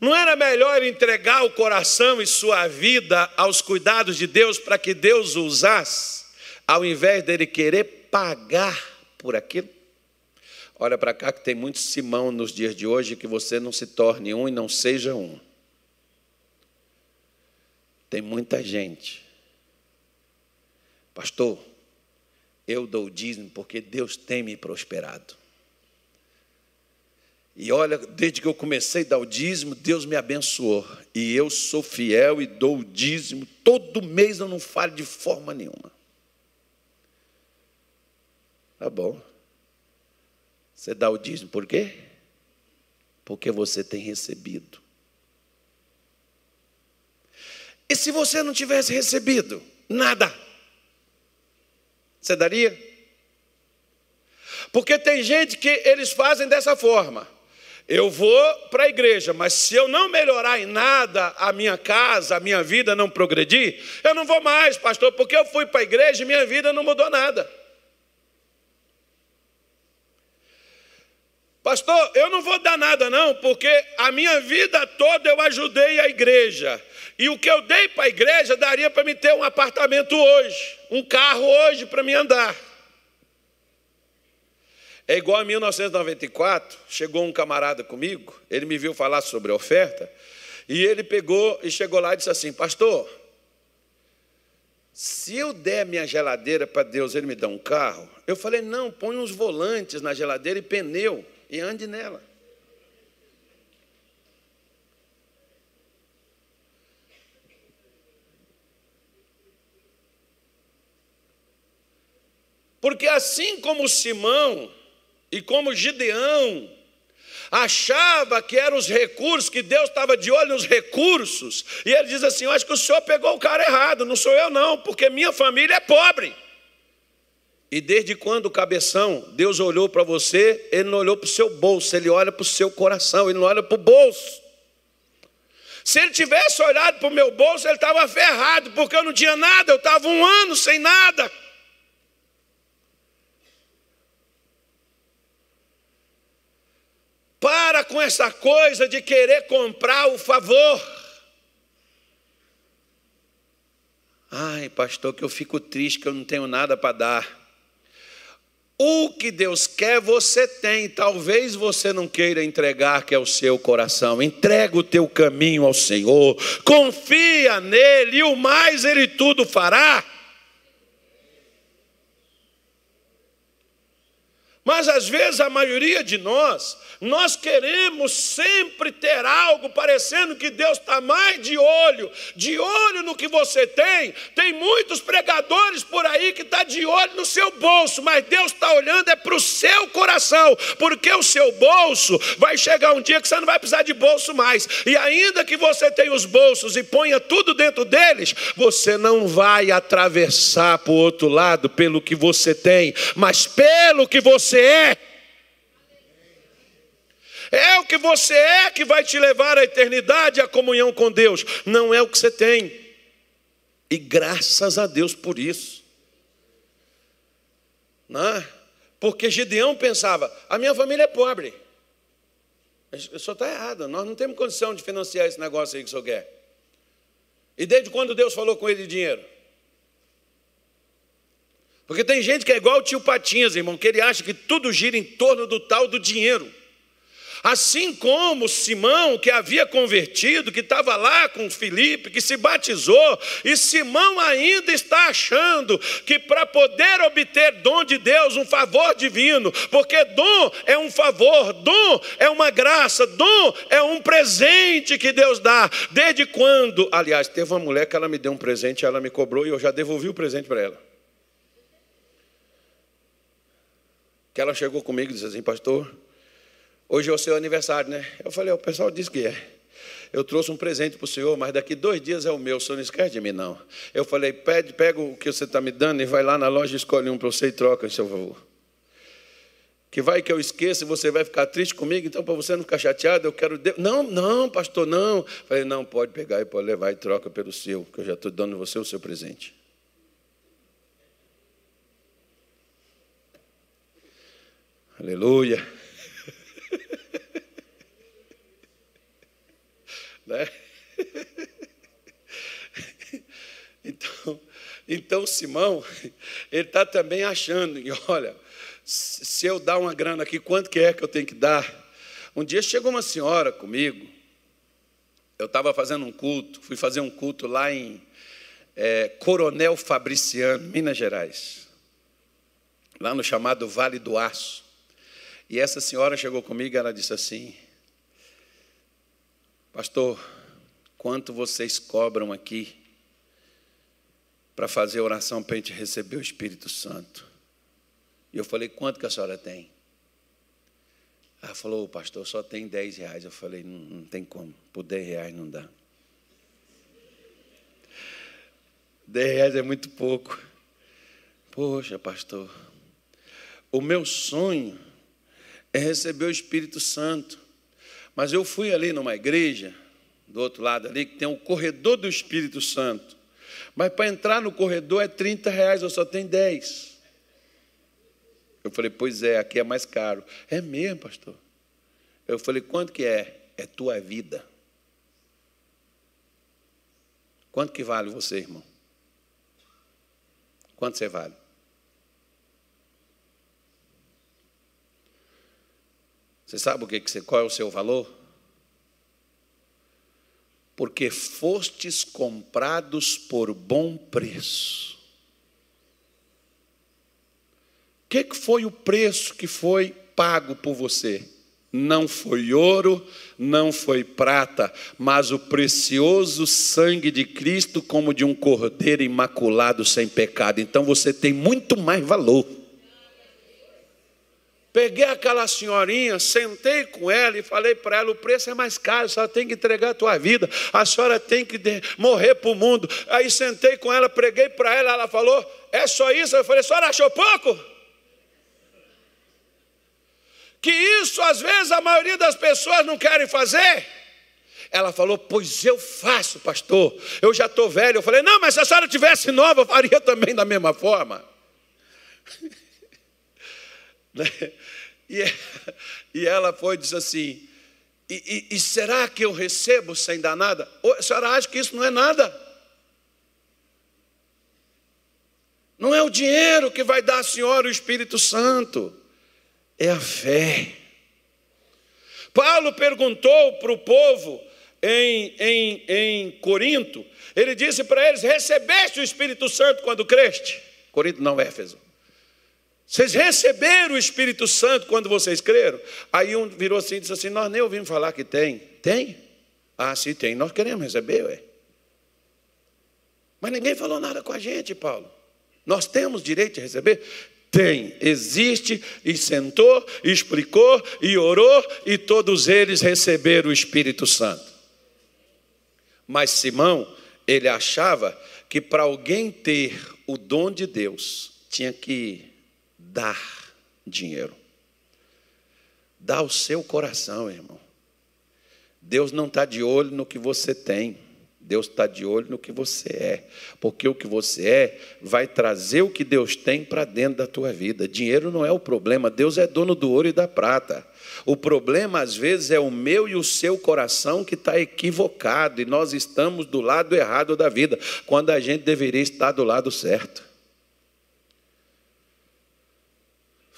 Não era melhor entregar o coração e sua vida aos cuidados de Deus para que Deus o usasse, ao invés dele querer pagar por aquilo? Olha para cá que tem muito Simão nos dias de hoje que você não se torne um e não seja um. Tem muita gente. Pastor, eu dou o dízimo porque Deus tem me prosperado. E olha, desde que eu comecei a dar o dízimo, Deus me abençoou. E eu sou fiel e dou o dízimo. Todo mês eu não falho de forma nenhuma. Tá bom. Você dá o dízimo por quê? Porque você tem recebido. E se você não tivesse recebido nada, você daria? Porque tem gente que eles fazem dessa forma. Eu vou para a igreja, mas se eu não melhorar em nada a minha casa, a minha vida não progredir, eu não vou mais, pastor, porque eu fui para a igreja e minha vida não mudou nada. Pastor, eu não vou dar nada não, porque a minha vida toda eu ajudei a igreja. E o que eu dei para a igreja daria para me ter um apartamento hoje, um carro hoje para me andar. É igual a 1994, chegou um camarada comigo, ele me viu falar sobre oferta, e ele pegou e chegou lá e disse assim: Pastor, se eu der minha geladeira para Deus, ele me dá um carro? Eu falei: Não, põe uns volantes na geladeira e pneu e ande nela. Porque assim como Simão e como Gideão achava que eram os recursos, que Deus estava de olho nos recursos, e ele diz assim: Eu acho que o senhor pegou o cara errado, não sou eu, não, porque minha família é pobre. E desde quando, cabeção, Deus olhou para você, Ele não olhou para o seu bolso, Ele olha para o seu coração, Ele não olha para o bolso. Se Ele tivesse olhado para o meu bolso, Ele estava ferrado, porque eu não tinha nada, eu estava um ano sem nada. Para com essa coisa de querer comprar o favor. Ai, pastor, que eu fico triste que eu não tenho nada para dar. O que Deus quer, você tem. Talvez você não queira entregar, que é o seu coração. Entrega o teu caminho ao Senhor. Confia nele, e o mais ele tudo fará. Mas às vezes a maioria de nós, nós queremos sempre ter algo parecendo que Deus está mais de olho, de olho no que você tem. Tem muitos pregadores por aí que estão tá de olho no seu bolso, mas Deus está olhando é para o seu coração, porque o seu bolso vai chegar um dia que você não vai precisar de bolso mais. E ainda que você tenha os bolsos e ponha tudo dentro deles, você não vai atravessar para o outro lado pelo que você tem, mas pelo que você você é. É o que você é que vai te levar à eternidade, à comunhão com Deus, não é o que você tem. E graças a Deus por isso. Não é? Porque Gideão pensava: a minha família é pobre. O senhor está errado, nós não temos condição de financiar esse negócio aí que o senhor quer. E desde quando Deus falou com ele de dinheiro? Porque tem gente que é igual o tio Patinhas, irmão, que ele acha que tudo gira em torno do tal do dinheiro. Assim como Simão, que havia convertido, que estava lá com Filipe, que se batizou, e Simão ainda está achando que para poder obter dom de Deus, um favor divino, porque dom é um favor, dom é uma graça, dom é um presente que Deus dá. Desde quando? Aliás, teve uma mulher que ela me deu um presente, ela me cobrou e eu já devolvi o presente para ela. Que ela chegou comigo e disse assim, pastor, hoje é o seu aniversário, né? Eu falei, o pessoal disse que é. Eu trouxe um presente para o senhor, mas daqui dois dias é o meu, o senhor não esquece de mim, não. Eu falei, pede, pega o que você está me dando e vai lá na loja escolhe um para você e troca, em seu favor. Que vai que eu esqueça e você vai ficar triste comigo, então para você não ficar chateado, eu quero. De... Não, não, pastor, não. Falei, não, pode pegar e pode levar e troca pelo seu, que eu já estou dando você o seu presente. Aleluia. né? Então, então Simão, ele está também achando, e olha, se eu dar uma grana aqui, quanto que é que eu tenho que dar? Um dia chegou uma senhora comigo, eu estava fazendo um culto, fui fazer um culto lá em é, Coronel Fabriciano, Minas Gerais, lá no chamado Vale do Aço. E essa senhora chegou comigo e ela disse assim: Pastor, quanto vocês cobram aqui para fazer oração para a gente receber o Espírito Santo? E eu falei: Quanto que a senhora tem? Ela falou: Pastor, só tem 10 reais. Eu falei: Não, não tem como, por 10 reais não dá. 10 reais é muito pouco. Poxa, pastor, o meu sonho é receber o Espírito Santo. Mas eu fui ali numa igreja, do outro lado ali, que tem o corredor do Espírito Santo. Mas para entrar no corredor é 30 reais, eu só tenho 10. Eu falei, pois é, aqui é mais caro. É mesmo, pastor? Eu falei, quanto que é? É tua vida. Quanto que vale você, irmão? Quanto você vale? Você sabe o que, que qual é o seu valor? Porque fostes comprados por bom preço. O que, que foi o preço que foi pago por você? Não foi ouro, não foi prata, mas o precioso sangue de Cristo, como de um cordeiro imaculado sem pecado. Então você tem muito mais valor. Peguei aquela senhorinha, sentei com ela e falei para ela: o preço é mais caro, a senhora tem que entregar a tua vida, a senhora tem que morrer para o mundo. Aí sentei com ela, preguei para ela, ela falou: é só isso? Eu falei: a senhora achou pouco? Que isso às vezes a maioria das pessoas não querem fazer. Ela falou: Pois eu faço, pastor. Eu já estou velho. Eu falei: Não, mas se a senhora tivesse nova, eu faria também da mesma forma. Né? E, ela foi e disse assim: e, e, e, será que eu recebo sem dar nada? A senhora acha que isso não é nada? Não é o dinheiro que vai dar à senhora o Espírito Santo, é a fé. Paulo perguntou para o povo em, em, em Corinto, ele disse para eles: Recebeste o Espírito Santo quando creste? Corinto não, Éfeso. Vocês receberam o Espírito Santo quando vocês creram? Aí um virou assim e disse assim: Nós nem ouvimos falar que tem. Tem? Ah, sim, tem. Nós queremos receber, ué. Mas ninguém falou nada com a gente, Paulo. Nós temos direito de receber? Tem, existe, e sentou, e explicou, e orou, e todos eles receberam o Espírito Santo. Mas Simão, ele achava que para alguém ter o dom de Deus, tinha que dar dinheiro. Dá o seu coração, irmão. Deus não está de olho no que você tem. Deus está de olho no que você é, porque o que você é vai trazer o que Deus tem para dentro da tua vida. Dinheiro não é o problema, Deus é dono do ouro e da prata. O problema, às vezes, é o meu e o seu coração que está equivocado e nós estamos do lado errado da vida, quando a gente deveria estar do lado certo.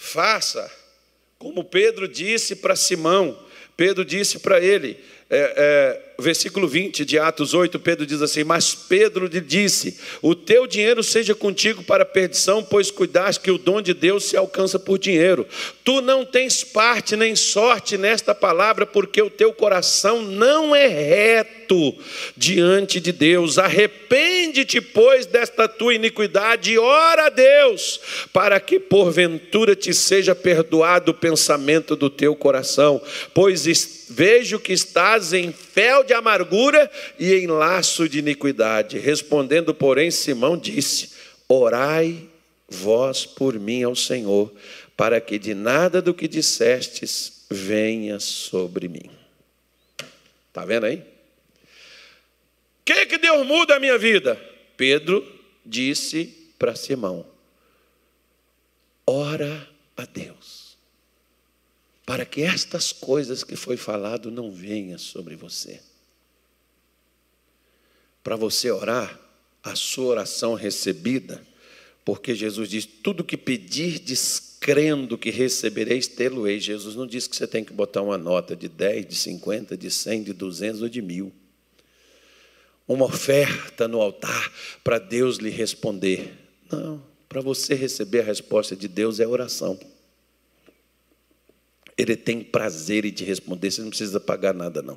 Faça como Pedro disse para Simão. Pedro disse para ele: é, é, versículo 20 de Atos 8, Pedro diz assim: Mas Pedro lhe disse: O teu dinheiro seja contigo para perdição, pois cuidaste que o dom de Deus se alcança por dinheiro. Tu não tens parte nem sorte nesta palavra, porque o teu coração não é reto diante de Deus. Arrepende-te, pois, desta tua iniquidade e ora a Deus, para que porventura te seja perdoado o pensamento do teu coração, pois vejo que estás em fel de amargura e em laço de iniquidade. Respondendo, porém, Simão disse: Orai vós por mim ao Senhor, para que de nada do que dissestes venha sobre mim. Está vendo aí? O que, que Deus muda a minha vida? Pedro disse para Simão: Ora a Deus para que estas coisas que foi falado não venham sobre você. Para você orar, a sua oração recebida, porque Jesus diz: tudo que pedirdes crendo que recebereis, tê-lo-eis. Jesus não diz que você tem que botar uma nota de 10, de 50, de 100, de 200 ou de mil. Uma oferta no altar para Deus lhe responder. Não, para você receber a resposta de Deus é oração. Ele tem prazer te responder, você não precisa pagar nada, não.